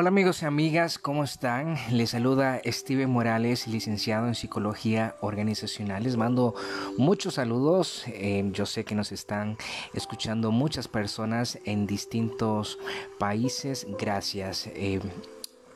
Hola amigos y amigas, ¿cómo están? Les saluda Steven Morales, licenciado en Psicología Organizacional. Les mando muchos saludos. Eh, yo sé que nos están escuchando muchas personas en distintos países. Gracias. Eh,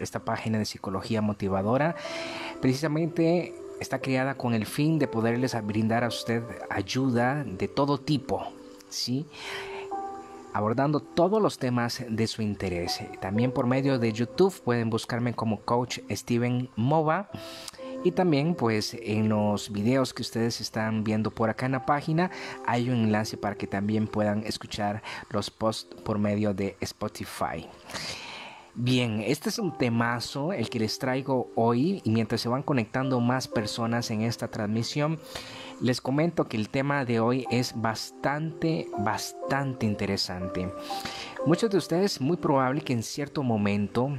esta página de Psicología Motivadora precisamente está creada con el fin de poderles brindar a usted ayuda de todo tipo. ¿Sí? Abordando todos los temas de su interés. También por medio de YouTube pueden buscarme como coach Steven Mova. Y también pues en los videos que ustedes están viendo por acá en la página hay un enlace para que también puedan escuchar los posts por medio de Spotify. Bien, este es un temazo el que les traigo hoy y mientras se van conectando más personas en esta transmisión, les comento que el tema de hoy es bastante, bastante interesante. Muchos de ustedes muy probable que en cierto momento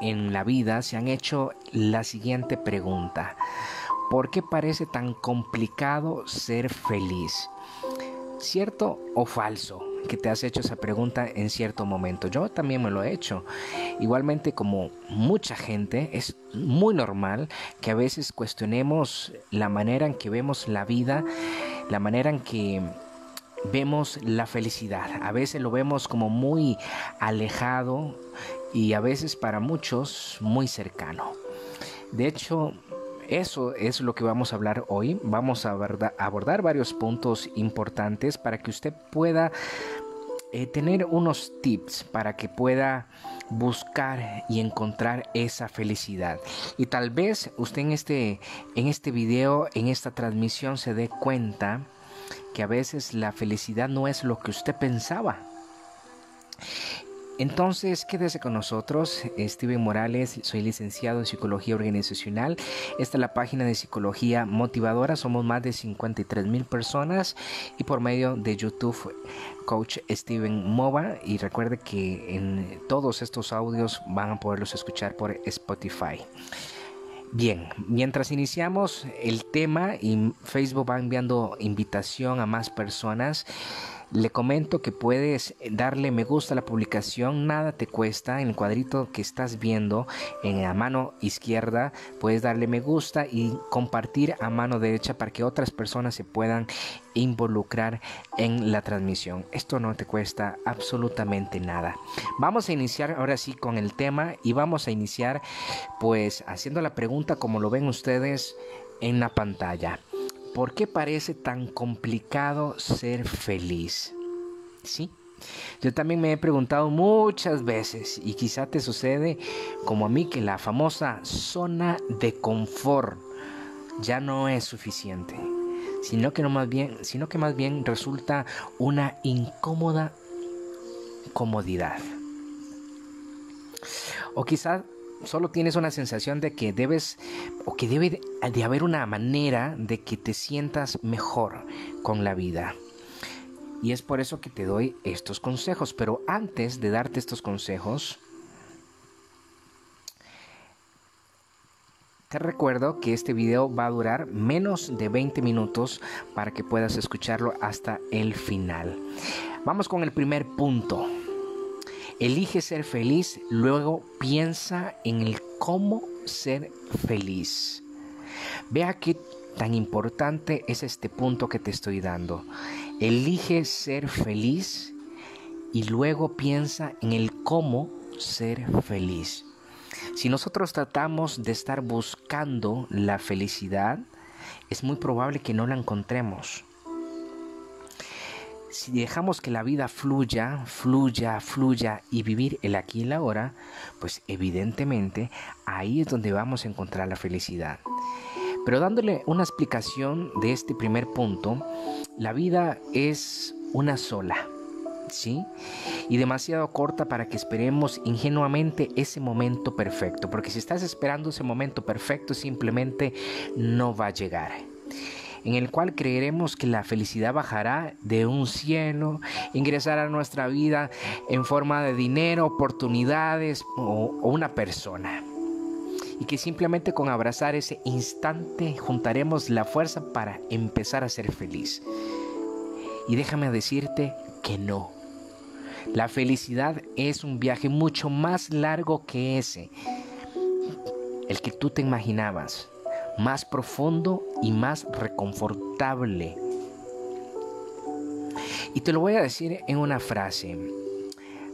en la vida se han hecho la siguiente pregunta. ¿Por qué parece tan complicado ser feliz? ¿Cierto o falso? Te has hecho esa pregunta en cierto momento. Yo también me lo he hecho. Igualmente como mucha gente, es muy normal que a veces cuestionemos la manera en que vemos la vida, la manera en que vemos la felicidad. A veces lo vemos como muy alejado y a veces para muchos muy cercano. De hecho, eso es lo que vamos a hablar hoy. Vamos a abordar varios puntos importantes para que usted pueda eh, tener unos tips para que pueda buscar y encontrar esa felicidad. Y tal vez usted en este, en este video, en esta transmisión se dé cuenta que a veces la felicidad no es lo que usted pensaba. Entonces, quédese con nosotros. Steven Morales, soy licenciado en Psicología Organizacional. Esta es la página de Psicología Motivadora. Somos más de 53 mil personas y por medio de YouTube, Coach Steven Mova. Y recuerde que en todos estos audios van a poderlos escuchar por Spotify. Bien, mientras iniciamos el tema y Facebook va enviando invitación a más personas, le comento que puedes darle me gusta a la publicación, nada te cuesta. En el cuadrito que estás viendo en la mano izquierda, puedes darle me gusta y compartir a mano derecha para que otras personas se puedan involucrar en la transmisión. Esto no te cuesta absolutamente nada. Vamos a iniciar ahora sí con el tema y vamos a iniciar pues haciendo la pregunta como lo ven ustedes en la pantalla. ¿Por qué parece tan complicado ser feliz? ¿Sí? Yo también me he preguntado muchas veces y quizá te sucede como a mí que la famosa zona de confort ya no es suficiente, sino que no más bien, sino que más bien resulta una incómoda comodidad. O quizá solo tienes una sensación de que debes o que debe de haber una manera de que te sientas mejor con la vida. Y es por eso que te doy estos consejos. Pero antes de darte estos consejos, te recuerdo que este video va a durar menos de 20 minutos para que puedas escucharlo hasta el final. Vamos con el primer punto. Elige ser feliz, luego piensa en el cómo ser feliz. Vea qué tan importante es este punto que te estoy dando. Elige ser feliz y luego piensa en el cómo ser feliz. Si nosotros tratamos de estar buscando la felicidad, es muy probable que no la encontremos si dejamos que la vida fluya, fluya, fluya y vivir el aquí y el ahora, pues evidentemente ahí es donde vamos a encontrar la felicidad. Pero dándole una explicación de este primer punto, la vida es una sola, ¿sí? Y demasiado corta para que esperemos ingenuamente ese momento perfecto, porque si estás esperando ese momento perfecto simplemente no va a llegar en el cual creeremos que la felicidad bajará de un cielo, ingresará a nuestra vida en forma de dinero, oportunidades o, una persona. Y que simplemente con abrazar ese instante juntaremos la fuerza para empezar a ser feliz. Y déjame decirte que no. La felicidad es un viaje mucho más largo que ese, el que tú te imaginabas, más profundo y más reconfortable. Y te lo voy a decir en una frase.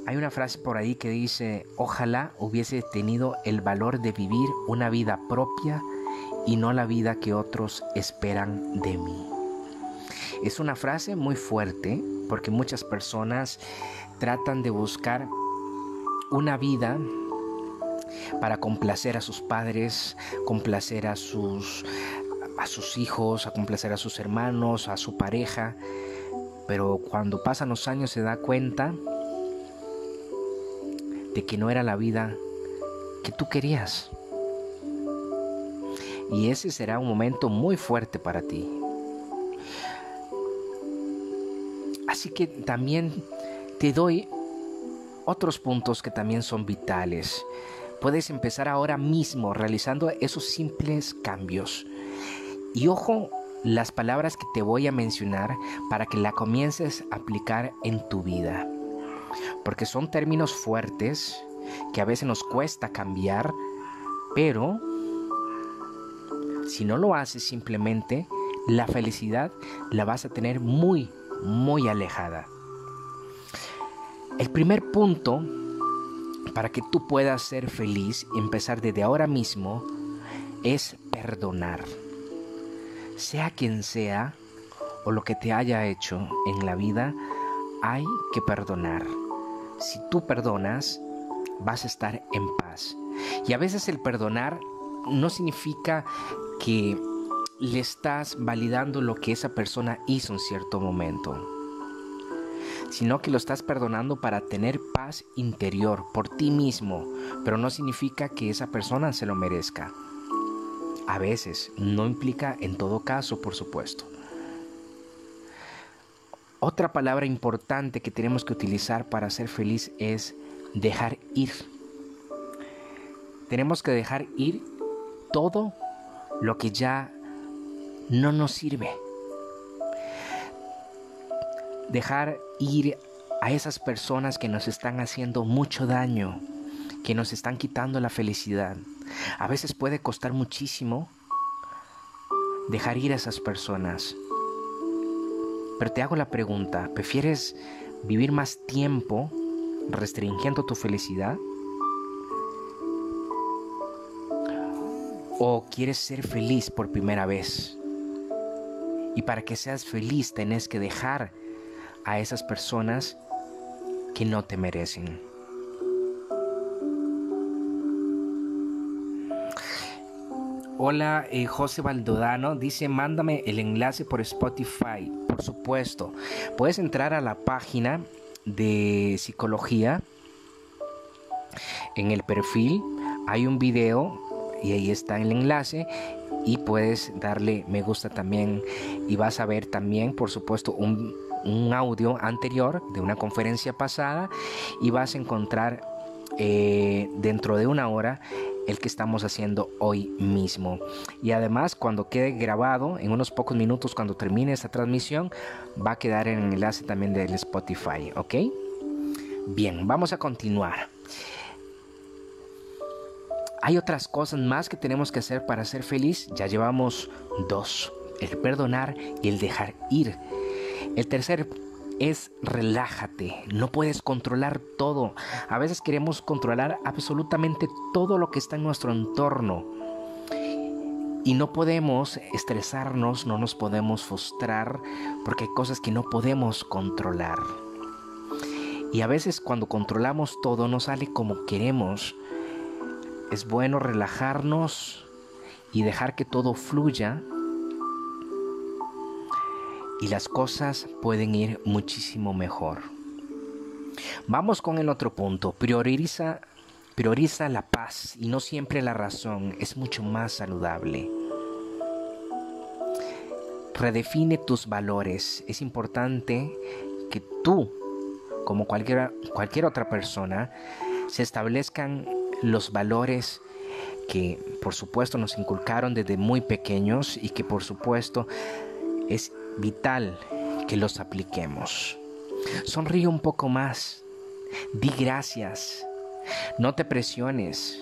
Hay una frase por ahí que dice, ojalá hubiese tenido el valor de vivir una vida propia y no la vida que otros esperan de mí. Es una frase muy fuerte porque muchas personas tratan de buscar una vida para complacer a sus padres, complacer a sus a sus hijos, a complacer a sus hermanos, a su pareja, pero cuando pasan los años se da cuenta de que no era la vida que tú querías. Y ese será un momento muy fuerte para ti. Así que también te doy otros puntos que también son vitales. Puedes empezar ahora mismo realizando esos simples cambios. Y ojo las palabras que te voy a mencionar para que la comiences a aplicar en tu vida. Porque son términos fuertes que a veces nos cuesta cambiar, pero si no lo haces simplemente, la felicidad la vas a tener muy, muy alejada. El primer punto para que tú puedas ser feliz y empezar desde ahora mismo es perdonar. Sea quien sea o lo que te haya hecho en la vida, hay que perdonar. Si tú perdonas, vas a estar en paz. Y a veces el perdonar no significa que le estás validando lo que esa persona hizo en cierto momento, sino que lo estás perdonando para tener interior por ti mismo, pero no significa que esa persona se lo merezca. A veces, no implica en todo caso, por supuesto. Otra palabra importante que tenemos que utilizar para ser feliz es dejar ir. Tenemos que dejar ir todo lo que ya no nos sirve. Dejar ir a esas personas que nos están haciendo mucho daño, que nos están quitando la felicidad. A veces puede costar muchísimo dejar ir a esas personas. Pero te hago la pregunta, ¿prefieres vivir más tiempo restringiendo tu felicidad? ¿O quieres ser feliz por primera vez? Y para que seas feliz tenés que dejar a esas personas que no te merecen. Hola, eh, José Valdodano dice, mándame el enlace por Spotify. Por supuesto, puedes entrar a la página de psicología. En el perfil hay un video y ahí está el enlace y puedes darle me gusta también y vas a ver también por supuesto un, audio anterior de una conferencia pasada y vas a encontrar eh, dentro de una hora el que estamos haciendo hoy mismo. Y además, cuando quede grabado, en unos pocos minutos, cuando termine esta transmisión, va a quedar en el enlace también del Spotify, ¿ok? Bien, vamos a continuar. Hay otras cosas más que tenemos que hacer para ser feliz. Ya llevamos dos. El perdonar y el dejar ir. El tercer es relájate. No puedes controlar todo. A veces queremos controlar absolutamente todo lo que está en nuestro entorno. Y no podemos estresarnos, no nos podemos frustrar porque hay cosas que no podemos controlar. Y a veces cuando controlamos todo no sale como queremos es bueno relajarnos y dejar que todo fluya y las cosas pueden ir muchísimo mejor. Vamos con el otro punto. Prioriza, prioriza la paz y no siempre la razón. Es mucho más saludable. Redefine tus valores. Es importante que tú, como cualquier, cualquier otra persona, se establezcan los valores que por supuesto nos inculcaron desde muy pequeños y que por supuesto es vital que los apliquemos. Sonríe un poco más. Di gracias. No te presiones.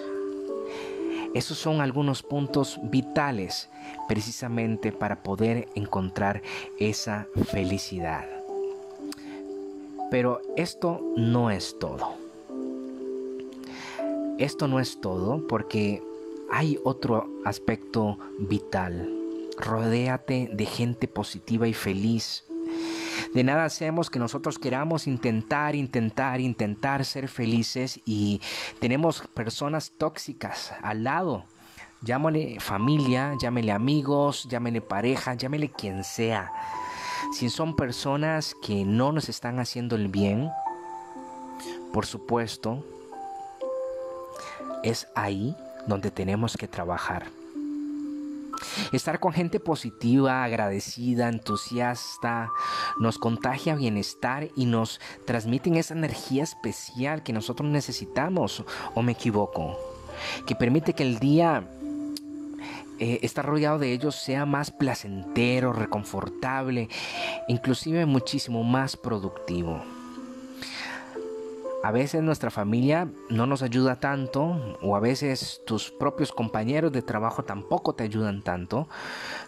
Esos son algunos puntos vitales precisamente para poder encontrar esa felicidad. Pero esto no es todo. Esto no es todo porque hay otro aspecto vital. Rodéate de gente positiva y feliz. De nada hacemos que nosotros queramos intentar, intentar, intentar ser felices y tenemos personas tóxicas al lado. Llámale familia, llámele amigos, llámele pareja, llámele quien sea. Si son personas que no nos están haciendo el bien, por supuesto, es ahí donde tenemos que trabajar. Estar con gente positiva, agradecida, entusiasta, nos contagia bienestar y nos transmiten esa energía especial que nosotros necesitamos, o me equivoco, que permite que el día eh, estar rodeado de ellos sea más placentero, reconfortable, inclusive muchísimo más productivo. A veces nuestra familia no nos ayuda tanto o a veces tus propios compañeros de trabajo tampoco te ayudan tanto,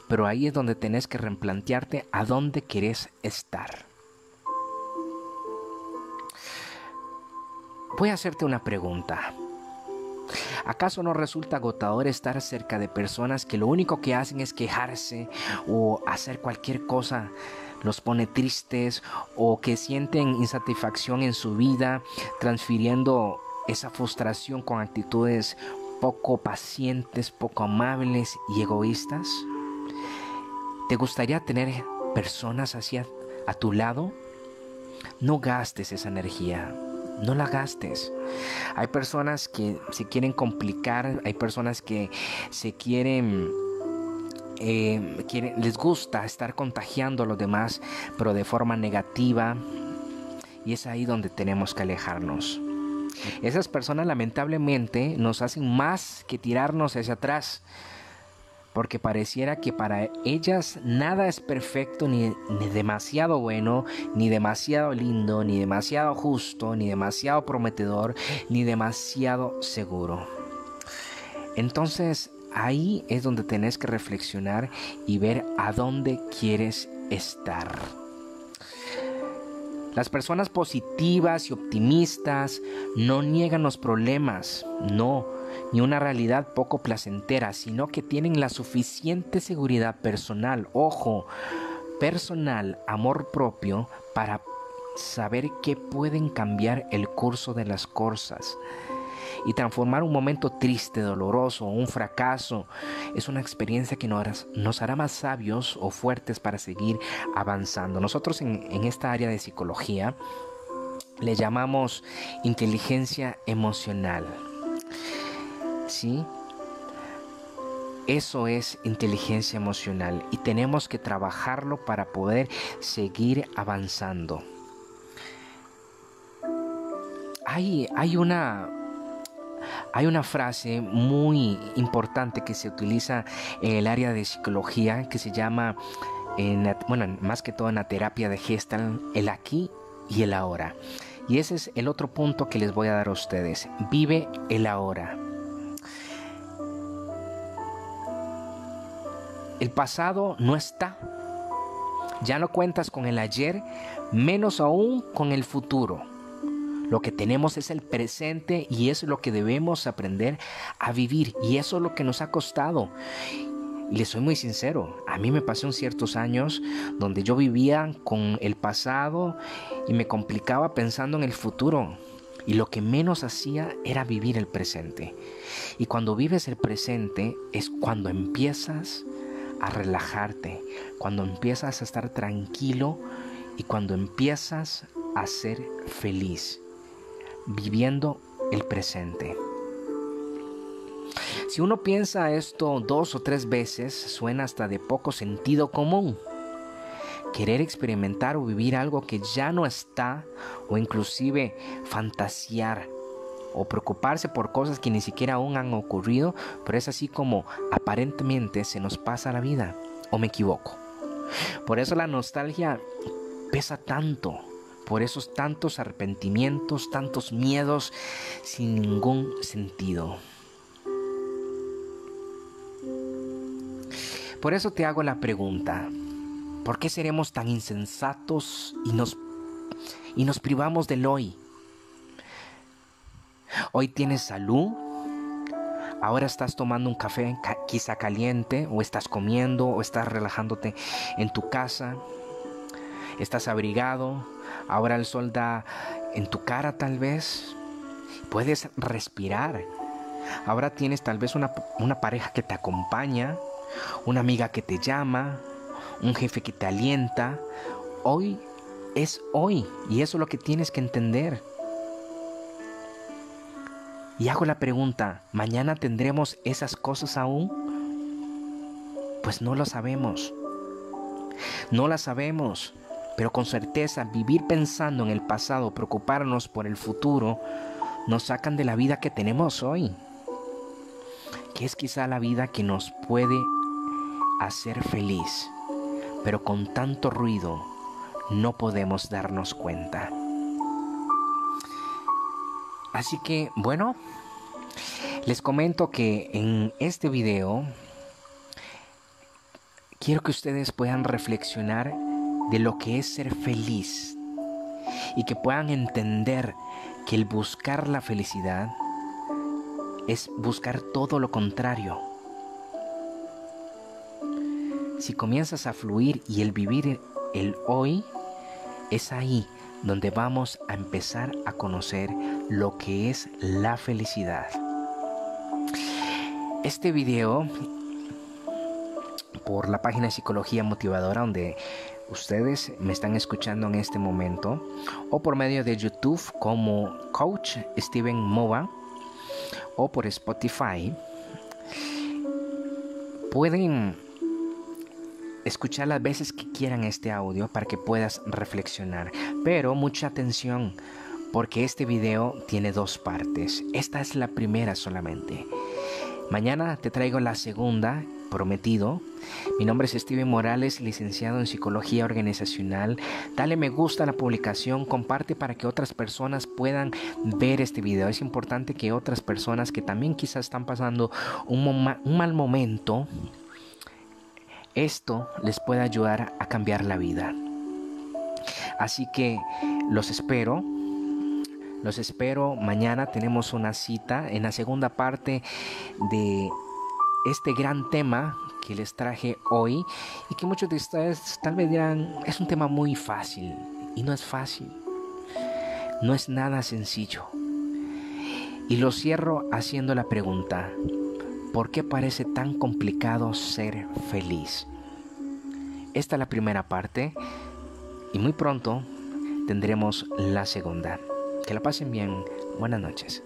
pero ahí es donde tenés que replantearte a dónde querés estar. Voy a hacerte una pregunta. ¿Acaso no resulta agotador estar cerca de personas que lo único que hacen es quejarse o hacer cualquier cosa los pone tristes o que sienten insatisfacción en su vida, transfiriendo esa frustración con actitudes poco pacientes, poco amables y egoístas? ¿Te gustaría tener personas así a, tu lado? No gastes esa energía, no la gastes. Hay personas que se quieren complicar, hay personas que se quieren eh, les gusta estar contagiando a los demás, pero de forma negativa. Y es ahí donde tenemos que alejarnos. Esas personas lamentablemente nos hacen más que tirarnos hacia atrás. Porque pareciera que para ellas nada es perfecto, ni, ni demasiado bueno, ni demasiado lindo, ni demasiado justo, ni demasiado prometedor, ni demasiado seguro. Entonces ahí es donde tenés que reflexionar y ver a dónde quieres estar. Las personas positivas y optimistas no niegan los problemas, no, ni una realidad poco placentera, sino que tienen la suficiente seguridad personal, ojo, personal, amor propio, para saber que pueden cambiar el curso de las cosas y transformar un momento triste, doloroso, un fracaso, es una experiencia que nos hará más sabios o fuertes para seguir avanzando. Nosotros en, en esta área de psicología le llamamos inteligencia emocional. ¿Sí? Eso es inteligencia emocional y tenemos que trabajarlo para poder seguir avanzando. Hay, hay una, hay una frase muy importante que se utiliza en el área de psicología que se llama, bueno, más que todo en la terapia de Gestalt, el aquí y el ahora. Y ese es el otro punto que les voy a dar a ustedes. Vive el ahora. El pasado no está. Ya no cuentas con el ayer, menos aún con el futuro. Lo que tenemos es el presente y es lo que debemos aprender a vivir. Y eso es lo que nos ha costado. Y les soy muy sincero, a mí me pasó ciertos años donde yo vivía con el pasado y me complicaba pensando en el futuro. Y lo que menos hacía era vivir el presente. Y cuando vives el presente es cuando empiezas a relajarte, cuando empiezas a estar tranquilo y cuando empiezas a ser feliz viviendo el presente. Si uno piensa esto dos o tres veces, suena hasta de poco sentido común. Querer experimentar o vivir algo que ya no está, o inclusive fantasear, o preocuparse por cosas que ni siquiera aún han ocurrido, pero es así como aparentemente se nos pasa la vida, o me equivoco. Por eso la nostalgia pesa tanto, por esos tantos arrepentimientos, tantos miedos sin ningún sentido. Por eso te hago la pregunta, ¿por qué seremos tan insensatos y nos, y nos privamos del hoy? Hoy tienes salud, ahora estás tomando un café quizá caliente o estás comiendo o estás relajándote en tu casa, estás abrigado, ahora el sol da en tu cara tal vez, puedes respirar, ahora tienes tal vez una, una pareja que te acompaña, una amiga que te llama, un jefe que te alienta. Hoy es hoy y eso es lo que tienes que entender. Y hago la pregunta, ¿mañana tendremos esas cosas aún? Pues no lo sabemos. No las sabemos, pero con certeza vivir pensando en el pasado, preocuparnos por el futuro, nos sacan de la vida que tenemos hoy, que es quizá la vida que nos puede a ser feliz, pero con tanto ruido no podemos darnos cuenta. Así que, bueno, les comento que en este video quiero que ustedes puedan reflexionar de lo que es ser feliz y que puedan entender que el buscar la felicidad es buscar todo lo contrario si comienzas a fluir y el vivir el hoy, es ahí donde vamos a empezar a conocer lo que es la felicidad. Este video por la página de Psicología Motivadora donde ustedes me están escuchando en este momento o por medio de YouTube como Coach Steven Mova o por Spotify pueden escuchar las veces que quieran este audio para que puedas reflexionar. Pero mucha atención porque este video tiene dos partes. Esta es la primera solamente. Mañana te traigo la segunda, prometido. Mi nombre es Steven Morales, licenciado en Psicología Organizacional. Dale me gusta a la publicación, comparte para que otras personas puedan ver este video. Es importante que otras personas que también quizás están pasando un, mal momento, esto les puede ayudar a cambiar la vida. Así que los espero. Los espero. Mañana tenemos una cita en la segunda parte de este gran tema que les traje hoy y que muchos de ustedes tal vez dirán, es un tema muy fácil. Y no es fácil. No es nada sencillo. Y lo cierro haciendo la pregunta, ¿Por qué parece tan complicado ser feliz? Esta es la primera parte y muy pronto tendremos la segunda. Que la pasen bien. Buenas noches.